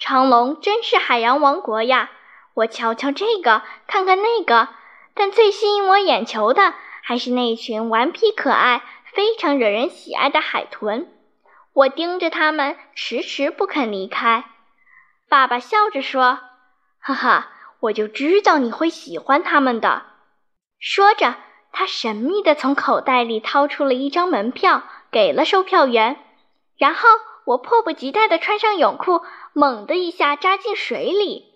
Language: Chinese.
长隆真是海洋王国呀！我瞧瞧这个，看看那个，但最吸引我眼球的还是那群顽皮可爱、非常惹人喜爱的海豚。我盯着它们，迟迟不肯离开。爸爸笑着说：“哈哈，我就知道你会喜欢它们的。”说着，他神秘地从口袋里掏出了一张门票，给了售票员。然后我迫不及待地穿上泳裤，猛地一下扎进水里。